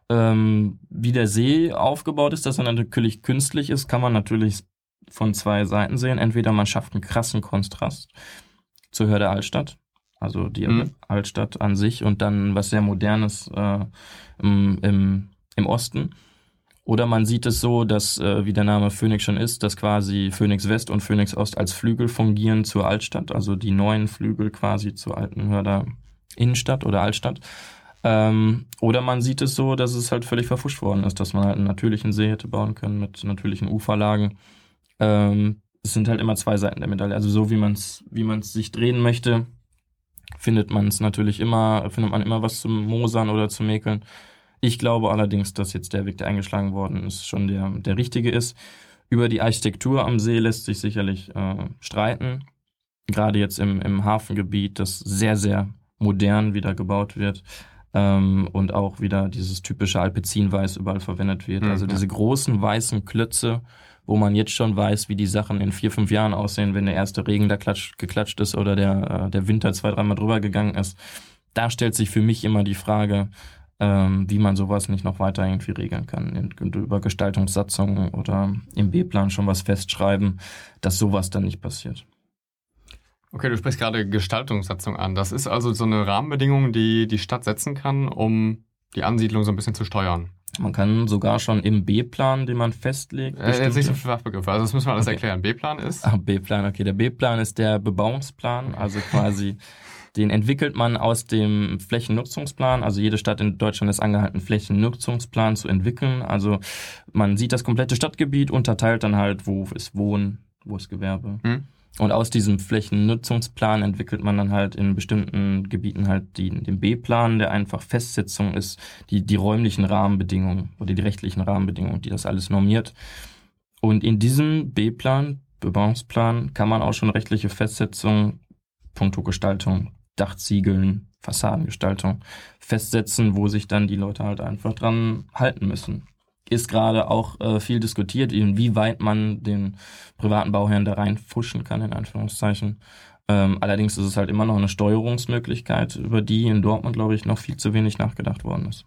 Ähm, wie der See aufgebaut ist, dass er natürlich künstlich ist, kann man natürlich von zwei Seiten sehen. Entweder man schafft einen krassen Kontrast zur Hörde Altstadt, also die mhm. Altstadt an sich und dann was sehr Modernes äh, im, im, im Osten. Oder man sieht es so, dass, äh, wie der Name Phoenix schon ist, dass quasi Phoenix West und Phoenix Ost als Flügel fungieren zur Altstadt, also die neuen Flügel quasi zur alten Hörder Innenstadt oder Altstadt. Ähm, oder man sieht es so, dass es halt völlig verfuscht worden ist, dass man halt einen natürlichen See hätte bauen können mit natürlichen Uferlagen. Ähm, es sind halt immer zwei Seiten der Medaille. Also so wie man es wie man's sich drehen möchte, findet man es natürlich immer, findet man immer was zum Mosern oder zu mäkeln. Ich glaube allerdings, dass jetzt der Weg, der eingeschlagen worden ist, schon der, der richtige ist. Über die Architektur am See lässt sich sicherlich äh, streiten. Gerade jetzt im, im Hafengebiet, das sehr, sehr modern wieder gebaut wird ähm, und auch wieder dieses typische Alpezinweiß überall verwendet wird. Mhm. Also diese großen weißen Klötze, wo man jetzt schon weiß, wie die Sachen in vier, fünf Jahren aussehen, wenn der erste Regen da klatsch, geklatscht ist oder der, äh, der Winter zwei, dreimal drüber gegangen ist. Da stellt sich für mich immer die Frage, ähm, wie man sowas nicht noch weiter irgendwie regeln kann. Über Gestaltungssatzungen oder im B-Plan schon was festschreiben, dass sowas dann nicht passiert. Okay, du sprichst gerade Gestaltungssatzung an. Das ist also so eine Rahmenbedingung, die die Stadt setzen kann, um die Ansiedlung so ein bisschen zu steuern. Man kann sogar schon im B-Plan, den man festlegt. Äh, jetzt nicht so viele Fachbegriffe, also das müssen wir alles okay. erklären. B-Plan ist? Ah, B-Plan, okay. Der B-Plan ist der Bebauungsplan, also quasi den entwickelt man aus dem Flächennutzungsplan. Also jede Stadt in Deutschland ist angehalten, Flächennutzungsplan zu entwickeln. Also man sieht das komplette Stadtgebiet, unterteilt dann halt, wo ist Wohnen, wo ist Gewerbe. Hm. Und aus diesem Flächennutzungsplan entwickelt man dann halt in bestimmten Gebieten halt die, den B-Plan, der einfach Festsetzung ist, die, die räumlichen Rahmenbedingungen oder die rechtlichen Rahmenbedingungen, die das alles normiert. Und in diesem B-Plan, Bebauungsplan, kann man auch schon rechtliche Festsetzungen, Punkto Gestaltung, Dachziegeln, Fassadengestaltung festsetzen, wo sich dann die Leute halt einfach dran halten müssen ist gerade auch äh, viel diskutiert, inwieweit man den privaten Bauherrn da reinfuschen kann, in Anführungszeichen. Ähm, allerdings ist es halt immer noch eine Steuerungsmöglichkeit, über die in Dortmund, glaube ich, noch viel zu wenig nachgedacht worden ist.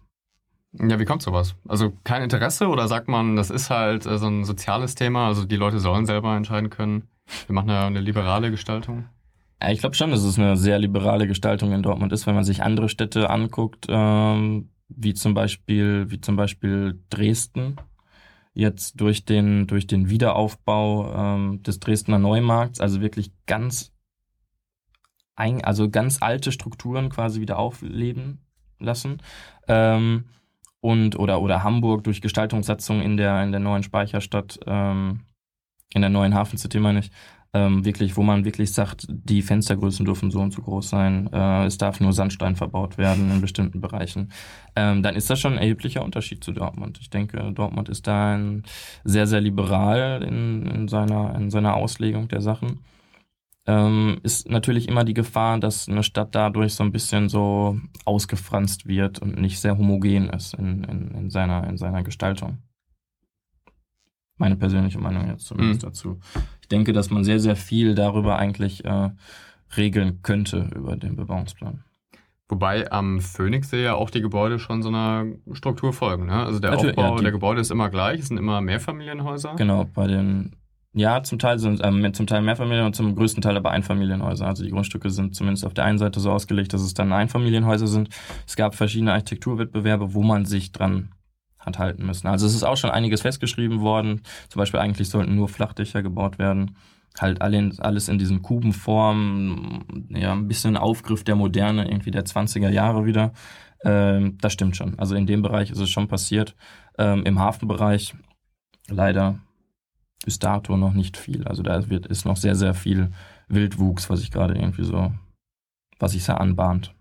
Ja, wie kommt sowas? Also kein Interesse oder sagt man, das ist halt äh, so ein soziales Thema, also die Leute sollen selber entscheiden können? Wir machen ja eine liberale Gestaltung. Ja, ich glaube schon, dass es eine sehr liberale Gestaltung in Dortmund ist, wenn man sich andere Städte anguckt. Ähm, wie zum Beispiel, wie zum Beispiel Dresden, jetzt durch den, durch den Wiederaufbau ähm, des Dresdner Neumarkts, also wirklich ganz ein, also ganz alte Strukturen quasi wieder aufleben lassen. Ähm, und oder oder Hamburg durch Gestaltungssatzung in der in der neuen Speicherstadt ähm, in der neuen Hafencity meine ich ähm, wirklich, wo man wirklich sagt, die Fenstergrößen dürfen so und so groß sein, äh, es darf nur Sandstein verbaut werden in bestimmten Bereichen, ähm, dann ist das schon ein erheblicher Unterschied zu Dortmund. Ich denke, Dortmund ist da ein sehr, sehr liberal in, in, seiner, in seiner Auslegung der Sachen. Ähm, ist natürlich immer die Gefahr, dass eine Stadt dadurch so ein bisschen so ausgefranst wird und nicht sehr homogen ist in, in, in, seiner, in seiner Gestaltung. Meine persönliche Meinung jetzt zumindest mhm. dazu. Ich denke, dass man sehr, sehr viel darüber eigentlich äh, regeln könnte über den Bebauungsplan. Wobei am Phoenixsee ja auch die Gebäude schon so einer Struktur folgen. Ne? Also der Natürlich, Aufbau ja, der Gebäude ist immer gleich, es sind immer Mehrfamilienhäuser. Genau, bei den ja, zum Teil sind ähm, zum Teil Mehrfamilien und zum größten Teil aber Einfamilienhäuser. Also die Grundstücke sind zumindest auf der einen Seite so ausgelegt, dass es dann Einfamilienhäuser sind. Es gab verschiedene Architekturwettbewerbe, wo man sich dran hat halten müssen. Also es ist auch schon einiges festgeschrieben worden. Zum Beispiel eigentlich sollten nur Flachdächer gebaut werden. Halt alle, alles in diesen Kubenformen, ja, ein bisschen Aufgriff der Moderne, irgendwie der 20er Jahre wieder. Ähm, das stimmt schon. Also in dem Bereich ist es schon passiert. Ähm, Im Hafenbereich leider bis dato noch nicht viel. Also da wird, ist noch sehr, sehr viel Wildwuchs, was ich gerade irgendwie so, was sich da anbahnt.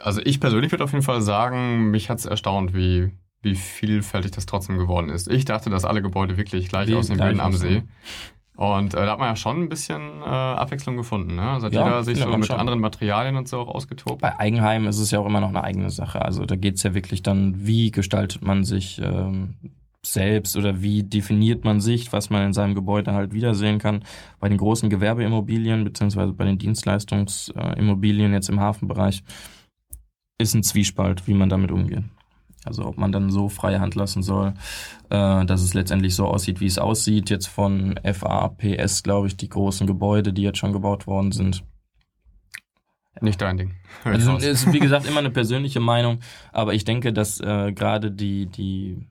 Also ich persönlich würde auf jeden Fall sagen, mich hat es erstaunt, wie, wie vielfältig das trotzdem geworden ist. Ich dachte, dass alle Gebäude wirklich gleich wie aussehen würden am See. Und äh, da hat man ja schon ein bisschen äh, Abwechslung gefunden. Ne? Also hat ja, jeder sich so mit schon. anderen Materialien und so auch ausgetobt. Bei Eigenheim ist es ja auch immer noch eine eigene Sache. Also da geht es ja wirklich dann, wie gestaltet man sich ähm, selbst oder wie definiert man sich, was man in seinem Gebäude halt wiedersehen kann. Bei den großen Gewerbeimmobilien beziehungsweise bei den Dienstleistungsimmobilien jetzt im Hafenbereich ist ein Zwiespalt, wie man damit umgeht. Also ob man dann so freie Hand lassen soll, äh, dass es letztendlich so aussieht, wie es aussieht. Jetzt von FAPS, glaube ich, die großen Gebäude, die jetzt schon gebaut worden sind. Nicht dein Ding. Also es ist, wie gesagt, immer eine persönliche Meinung, aber ich denke, dass äh, gerade die, die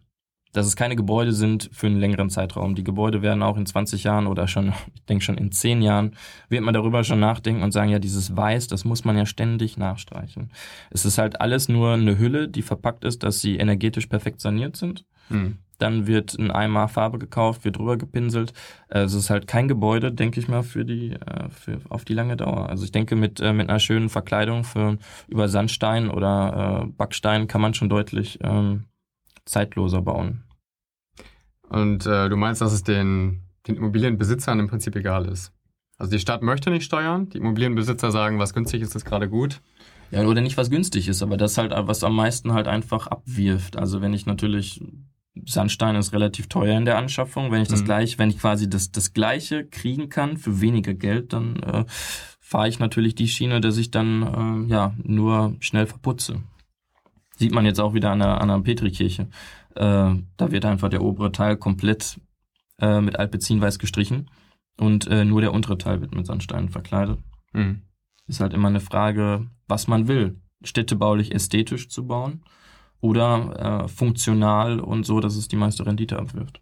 dass es keine Gebäude sind für einen längeren Zeitraum. Die Gebäude werden auch in 20 Jahren oder schon, ich denke schon in 10 Jahren, wird man darüber schon nachdenken und sagen, ja, dieses Weiß, das muss man ja ständig nachstreichen. Es ist halt alles nur eine Hülle, die verpackt ist, dass sie energetisch perfekt saniert sind. Hm. Dann wird ein Eimer Farbe gekauft, wird drüber gepinselt. Äh, es ist halt kein Gebäude, denke ich mal, für die, äh, für, auf die lange Dauer. Also ich denke, mit, äh, mit einer schönen Verkleidung für, über Sandstein oder Backstein kann man schon deutlich ähm, zeitloser bauen. Und äh, du meinst, dass es den, den Immobilienbesitzern im Prinzip egal ist? Also die Stadt möchte nicht steuern, die Immobilienbesitzer sagen, was günstig ist, ist gerade gut. Ja, oder nicht, was günstig ist, aber das halt, was am meisten halt einfach abwirft. Also wenn ich natürlich, Sandstein ist relativ teuer in der Anschaffung, wenn ich das mhm. gleich, wenn ich quasi das, das Gleiche kriegen kann für weniger Geld, dann äh, fahre ich natürlich die Schiene, dass ich dann äh, ja nur schnell verputze. Sieht man jetzt auch wieder an der, an der Petrikirche. Äh, da wird einfach der obere Teil komplett äh, mit Altbezienweiß gestrichen und äh, nur der untere Teil wird mit Sandsteinen verkleidet. Mhm. Ist halt immer eine Frage, was man will. Städtebaulich ästhetisch zu bauen oder äh, funktional und so, dass es die meiste Rendite abwirft.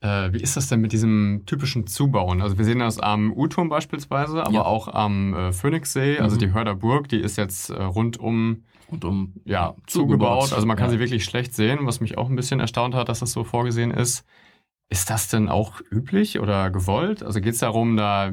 Äh, wie ist das denn mit diesem typischen Zubauen? Also wir sehen das am U-Turm beispielsweise, aber ja. auch am äh, Phoenixsee, also mhm. die Hörder Burg, die ist jetzt äh, rundum rundum ja, zugebaut. Also man kann ja. sie wirklich schlecht sehen, was mich auch ein bisschen erstaunt hat, dass das so vorgesehen ist. Ist das denn auch üblich oder gewollt? Also geht es darum, da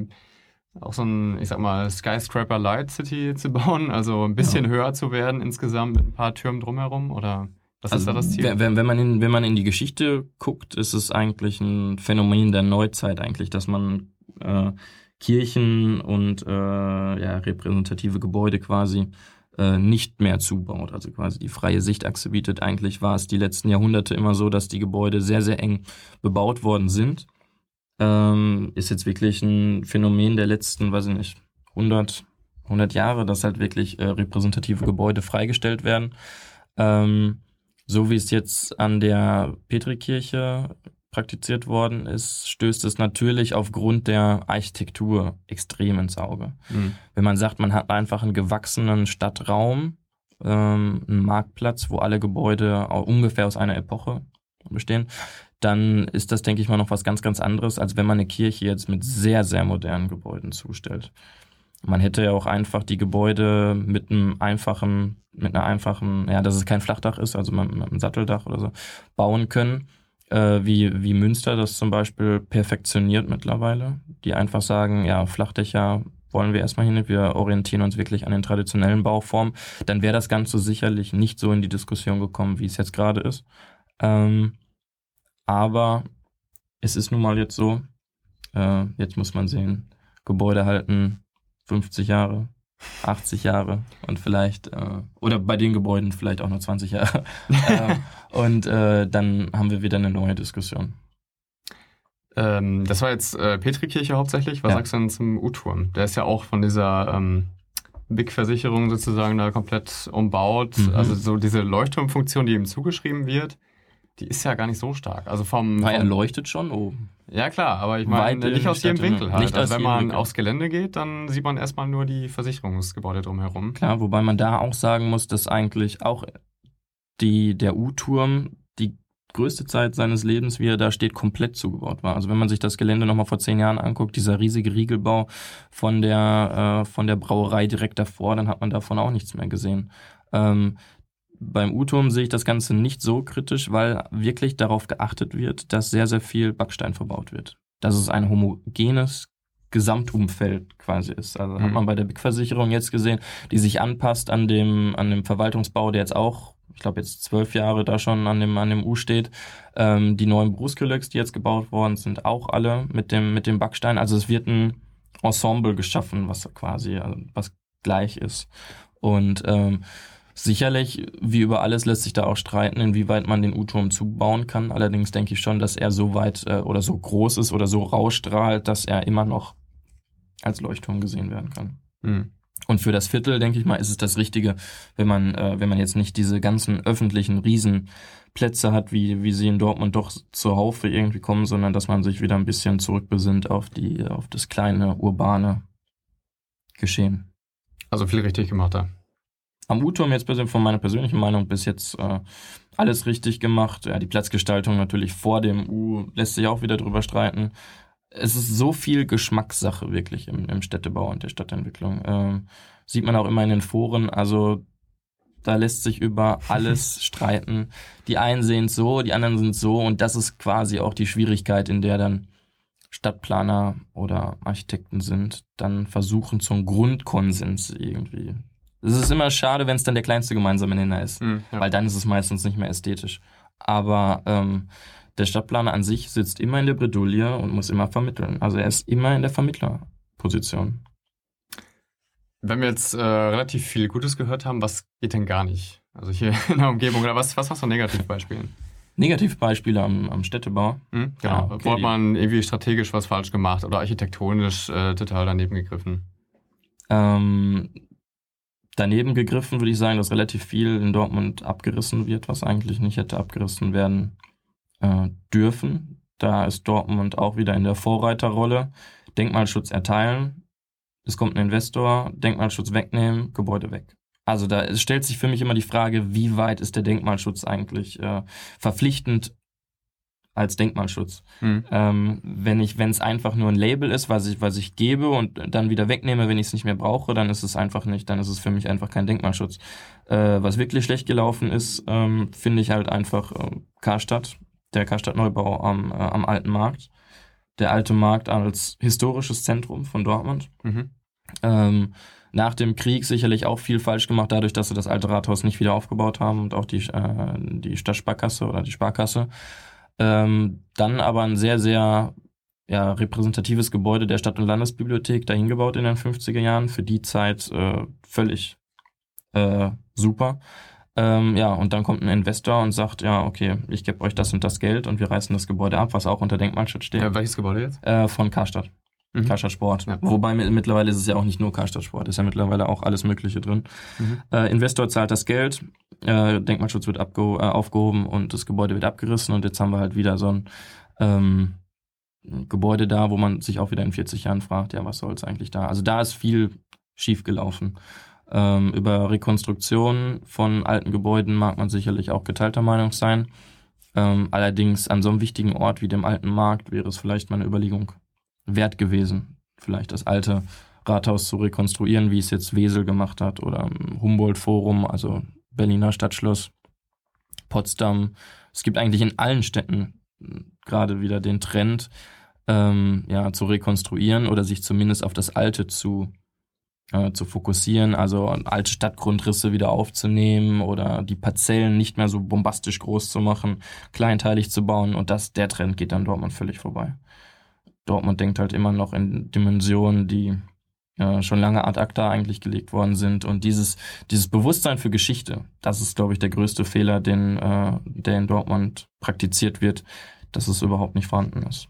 auch so ein, ich sag mal, Skyscraper Light City zu bauen, also ein bisschen ja. höher zu werden insgesamt mit ein paar Türmen drumherum oder was also, ist da das Ziel? Wenn, wenn, man in, wenn man in die Geschichte guckt, ist es eigentlich ein Phänomen der Neuzeit eigentlich, dass man äh, Kirchen und äh, ja, repräsentative Gebäude quasi äh, nicht mehr zubaut, also quasi die freie Sichtachse bietet. Eigentlich war es die letzten Jahrhunderte immer so, dass die Gebäude sehr, sehr eng bebaut worden sind. Ähm, ist jetzt wirklich ein Phänomen der letzten, weiß ich nicht, 100, 100 Jahre, dass halt wirklich äh, repräsentative Gebäude freigestellt werden. Ähm, so wie es jetzt an der Petrikirche praktiziert worden ist, stößt es natürlich aufgrund der Architektur extrem ins Auge. Mhm. Wenn man sagt, man hat einfach einen gewachsenen Stadtraum, ähm, einen Marktplatz, wo alle Gebäude ungefähr aus einer Epoche bestehen, dann ist das, denke ich mal, noch was ganz, ganz anderes, als wenn man eine Kirche jetzt mit sehr, sehr modernen Gebäuden zustellt. Man hätte ja auch einfach die Gebäude mit einem einfachen, mit einer einfachen, ja, dass es kein Flachdach ist, also mit einem Satteldach oder so, bauen können. Äh, wie, wie Münster das zum Beispiel perfektioniert mittlerweile, die einfach sagen, ja, Flachdächer wollen wir erstmal hin, wir orientieren uns wirklich an den traditionellen Bauformen, dann wäre das Ganze sicherlich nicht so in die Diskussion gekommen, wie es jetzt gerade ist. Ähm, aber es ist nun mal jetzt so, äh, jetzt muss man sehen, Gebäude halten 50 Jahre, 80 Jahre und vielleicht, äh, oder bei den Gebäuden vielleicht auch noch 20 Jahre. äh, und äh, dann haben wir wieder eine neue Diskussion. Ähm, das war jetzt äh, Petrikirche hauptsächlich. Was ja. sagst du denn zum U-Turm? Der ist ja auch von dieser ähm, Big-Versicherung sozusagen da komplett umbaut. Mhm. Also so diese Leuchtturmfunktion, die ihm zugeschrieben wird, die ist ja gar nicht so stark. Also vom, Na, er leuchtet schon oben. Ja klar, aber ich meine nicht aus jedem Winkel halt. Nicht also wenn man Winkel. aufs Gelände geht, dann sieht man erstmal nur die Versicherungsgebäude drumherum. Klar, wobei man da auch sagen muss, dass eigentlich auch die, der U-Turm die größte Zeit seines Lebens, wie er da steht, komplett zugebaut war. Also wenn man sich das Gelände nochmal vor zehn Jahren anguckt, dieser riesige Riegelbau von der, äh, von der Brauerei direkt davor, dann hat man davon auch nichts mehr gesehen. Ähm, beim U-Turm sehe ich das Ganze nicht so kritisch, weil wirklich darauf geachtet wird, dass sehr, sehr viel Backstein verbaut wird. Dass es ein homogenes Gesamtumfeld quasi ist. Also mhm. hat man bei der Big-Versicherung jetzt gesehen, die sich anpasst an dem, an dem Verwaltungsbau, der jetzt auch, ich glaube jetzt zwölf Jahre da schon an dem, an dem U steht. Ähm, die neuen Berufskollegs, die jetzt gebaut worden sind, auch alle mit dem, mit dem Backstein. Also es wird ein Ensemble geschaffen, was quasi, also was gleich ist. Und ähm, Sicherlich, wie über alles, lässt sich da auch streiten, inwieweit man den U-Turm zubauen kann. Allerdings denke ich schon, dass er so weit äh, oder so groß ist oder so rausstrahlt, dass er immer noch als Leuchtturm gesehen werden kann. Mhm. Und für das Viertel, denke ich mal, ist es das Richtige, wenn man, äh, wenn man jetzt nicht diese ganzen öffentlichen Riesenplätze hat, wie, wie sie in Dortmund doch zur Haufe irgendwie kommen, sondern dass man sich wieder ein bisschen zurückbesinnt auf die, auf das kleine, urbane Geschehen. Also viel richtig gemacht da am U-Turm jetzt von meiner persönlichen Meinung bis jetzt äh, alles richtig gemacht. Ja, die Platzgestaltung natürlich vor dem U lässt sich auch wieder drüber streiten. Es ist so viel Geschmackssache wirklich im, im Städtebau und der Stadtentwicklung. Ähm, sieht man auch immer in den Foren. Also da lässt sich über alles streiten. Die einen sehen es so, die anderen sind so und das ist quasi auch die Schwierigkeit, in der dann Stadtplaner oder Architekten sind, dann versuchen zum Grundkonsens irgendwie es ist immer schade, wenn es dann der kleinste gemeinsame Nenner ist, mhm, ja. weil dann ist es meistens nicht mehr ästhetisch. Aber ähm, der Stadtplaner an sich sitzt immer in der Bredouille und muss immer vermitteln. Also er ist immer in der Vermittlerposition. Wenn wir jetzt äh, relativ viel Gutes gehört haben, was geht denn gar nicht? Also hier in der Umgebung oder was, was hast du Negativbeispielen? Negativbeispiele am, am Städtebau. Mhm, genau. Ah, okay. Wo hat man irgendwie strategisch was falsch gemacht oder architektonisch äh, total daneben gegriffen? Ähm, daneben gegriffen, würde ich sagen, dass relativ viel in Dortmund abgerissen wird, was eigentlich nicht hätte abgerissen werden äh, dürfen. Da ist Dortmund auch wieder in der Vorreiterrolle. Denkmalschutz erteilen, es kommt ein Investor, Denkmalschutz wegnehmen, Gebäude weg. Also da stellt sich für mich immer die Frage, wie weit ist der Denkmalschutz eigentlich äh, verpflichtend als Denkmalschutz. Mhm. Ähm, wenn ich, wenn es einfach nur ein Label ist, was ich, was ich gebe und dann wieder wegnehme, wenn ich es nicht mehr brauche, dann ist es einfach nicht, dann ist es für mich einfach kein Denkmalschutz. Äh, was wirklich schlecht gelaufen ist, ähm, finde ich halt einfach äh, Karstadt, der Karstadt-Neubau am, äh, am Alten Markt. Der Alte Markt als historisches Zentrum von Dortmund. Mhm. Ähm, nach dem Krieg sicherlich auch viel falsch gemacht, dadurch, dass sie das alte Rathaus nicht wieder aufgebaut haben und auch die, äh, die Stadtsparkasse oder die Sparkasse. Ähm, dann aber ein sehr, sehr ja, repräsentatives Gebäude der Stadt- und Landesbibliothek dahin gebaut in den 50er Jahren. Für die Zeit äh, völlig äh, super. Ähm, ja, und dann kommt ein Investor und sagt, ja, okay, ich gebe euch das und das Geld und wir reißen das Gebäude ab, was auch unter Denkmalschutz steht. Ja, welches Gebäude jetzt? Äh, von Karstadt. Mhm. Karstadt Sport. Ja. Wobei mittlerweile ist es ja auch nicht nur Karstadt Sport, ist ja mittlerweile auch alles Mögliche drin. Mhm. Äh, Investor zahlt das Geld, äh, Denkmalschutz wird äh, aufgehoben und das Gebäude wird abgerissen und jetzt haben wir halt wieder so ein ähm, Gebäude da, wo man sich auch wieder in 40 Jahren fragt, ja, was soll es eigentlich da? Also da ist viel schiefgelaufen. Ähm, über Rekonstruktion von alten Gebäuden mag man sicherlich auch geteilter Meinung sein. Ähm, allerdings an so einem wichtigen Ort wie dem alten Markt wäre es vielleicht mal eine Überlegung wert gewesen, vielleicht das alte Rathaus zu rekonstruieren, wie es jetzt Wesel gemacht hat oder Humboldt-Forum, also Berliner Stadtschloss, Potsdam. Es gibt eigentlich in allen Städten gerade wieder den Trend, ähm, ja, zu rekonstruieren oder sich zumindest auf das Alte zu, äh, zu fokussieren, also alte Stadtgrundrisse wieder aufzunehmen oder die Parzellen nicht mehr so bombastisch groß zu machen, kleinteilig zu bauen und das, der Trend geht dann Dortmund völlig vorbei. Dortmund denkt halt immer noch in Dimensionen, die äh, schon lange ad acta eigentlich gelegt worden sind. Und dieses, dieses Bewusstsein für Geschichte, das ist, glaube ich, der größte Fehler, den, äh, der in Dortmund praktiziert wird, dass es überhaupt nicht vorhanden ist.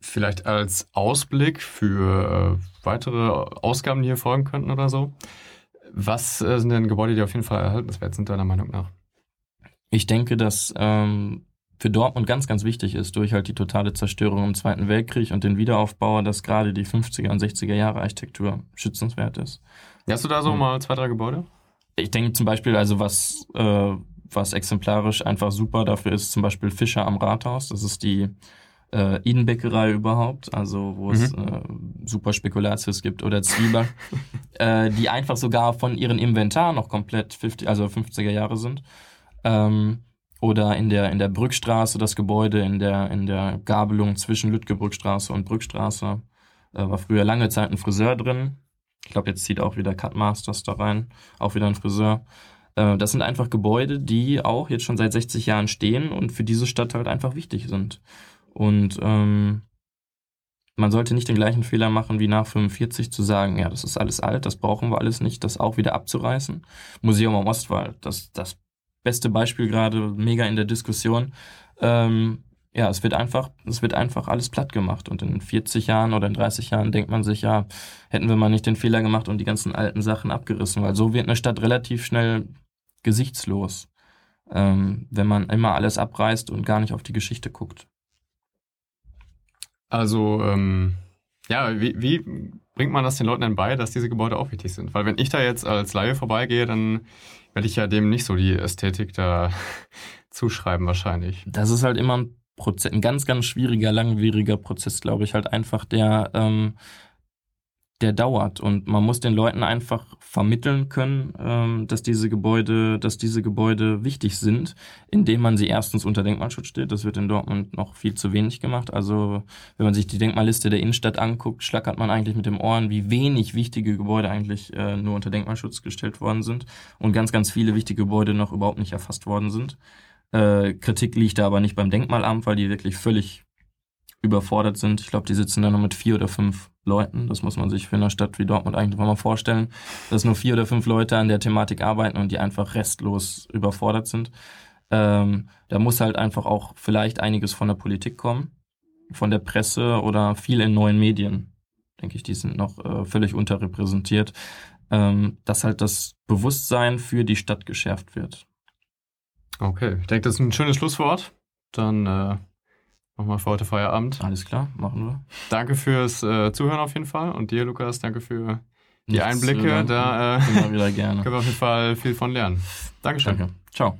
Vielleicht als Ausblick für äh, weitere Ausgaben, die hier folgen könnten oder so. Was äh, sind denn Gebäude, die auf jeden Fall erhaltenswert sind, deiner Meinung nach? Ich denke, dass ähm, für Dortmund ganz, ganz wichtig ist, durch halt die totale Zerstörung im Zweiten Weltkrieg und den Wiederaufbau, dass gerade die 50er und 60er Jahre Architektur schützenswert ist. Hast du da so mal zwei, drei Gebäude? Ich denke zum Beispiel, also was, äh, was exemplarisch einfach super dafür ist, zum Beispiel Fischer am Rathaus. Das ist die äh, Innenbäckerei überhaupt, also wo mhm. es äh, super Spekulatius gibt oder Zwieber, äh, die einfach sogar von ihrem Inventar noch komplett 50, also 50er Jahre sind. Ähm, oder in der, in der Brückstraße das Gebäude, in der, in der Gabelung zwischen Lütgebrückstraße und Brückstraße. Äh, war früher lange Zeit ein Friseur drin. Ich glaube, jetzt zieht auch wieder Cutmasters da rein, auch wieder ein Friseur. Äh, das sind einfach Gebäude, die auch jetzt schon seit 60 Jahren stehen und für diese Stadt halt einfach wichtig sind. Und ähm, man sollte nicht den gleichen Fehler machen wie nach 45 zu sagen, ja, das ist alles alt, das brauchen wir alles nicht, das auch wieder abzureißen. Museum am Ostwald, das, das beste Beispiel gerade, mega in der Diskussion. Ähm, ja, es wird einfach, es wird einfach alles platt gemacht. Und in 40 Jahren oder in 30 Jahren denkt man sich, ja, hätten wir mal nicht den Fehler gemacht und die ganzen alten Sachen abgerissen, weil so wird eine Stadt relativ schnell gesichtslos, ähm, wenn man immer alles abreißt und gar nicht auf die Geschichte guckt. Also, ähm, ja, wie, wie bringt man das den Leuten denn bei, dass diese Gebäude auch wichtig sind? Weil wenn ich da jetzt als Laie vorbeigehe, dann werde ich ja dem nicht so die Ästhetik da zuschreiben wahrscheinlich. Das ist halt immer ein Prozess, ein ganz, ganz schwieriger, langwieriger Prozess, glaube ich, halt einfach der, ähm, der dauert und man muss den Leuten einfach vermitteln können, ähm, dass diese Gebäude, dass diese Gebäude wichtig sind, indem man sie erstens unter Denkmalschutz steht. Das wird in Dortmund noch viel zu wenig gemacht. Also wenn man sich die Denkmalliste der Innenstadt anguckt, schlackert man eigentlich mit dem Ohren, wie wenig wichtige Gebäude eigentlich äh, nur unter Denkmalschutz gestellt worden sind und ganz, ganz viele wichtige Gebäude noch überhaupt nicht erfasst worden sind. Äh, Kritik liegt da aber nicht beim Denkmalamt, weil die wirklich völlig überfordert sind. Ich glaube, die sitzen da nur mit vier oder fünf Leuten. Das muss man sich für eine Stadt wie Dortmund eigentlich mal vorstellen, dass nur vier oder fünf Leute an der Thematik arbeiten und die einfach restlos überfordert sind. Ähm, da muss halt einfach auch vielleicht einiges von der Politik kommen, von der Presse oder viel in neuen Medien. Denke ich, die sind noch äh, völlig unterrepräsentiert, ähm, dass halt das Bewusstsein für die Stadt geschärft wird. Okay, ich denke, das ist ein schönes Schlusswort. Dann äh, Machen wir für heute Feierabend. Alles klar, machen wir. Danke fürs äh, Zuhören auf jeden Fall. Und dir, Lukas, danke für die Nichts Einblicke. Da äh, immer wieder gerne. können wir auf jeden Fall viel von lernen. Dankeschön. Danke. Ciao.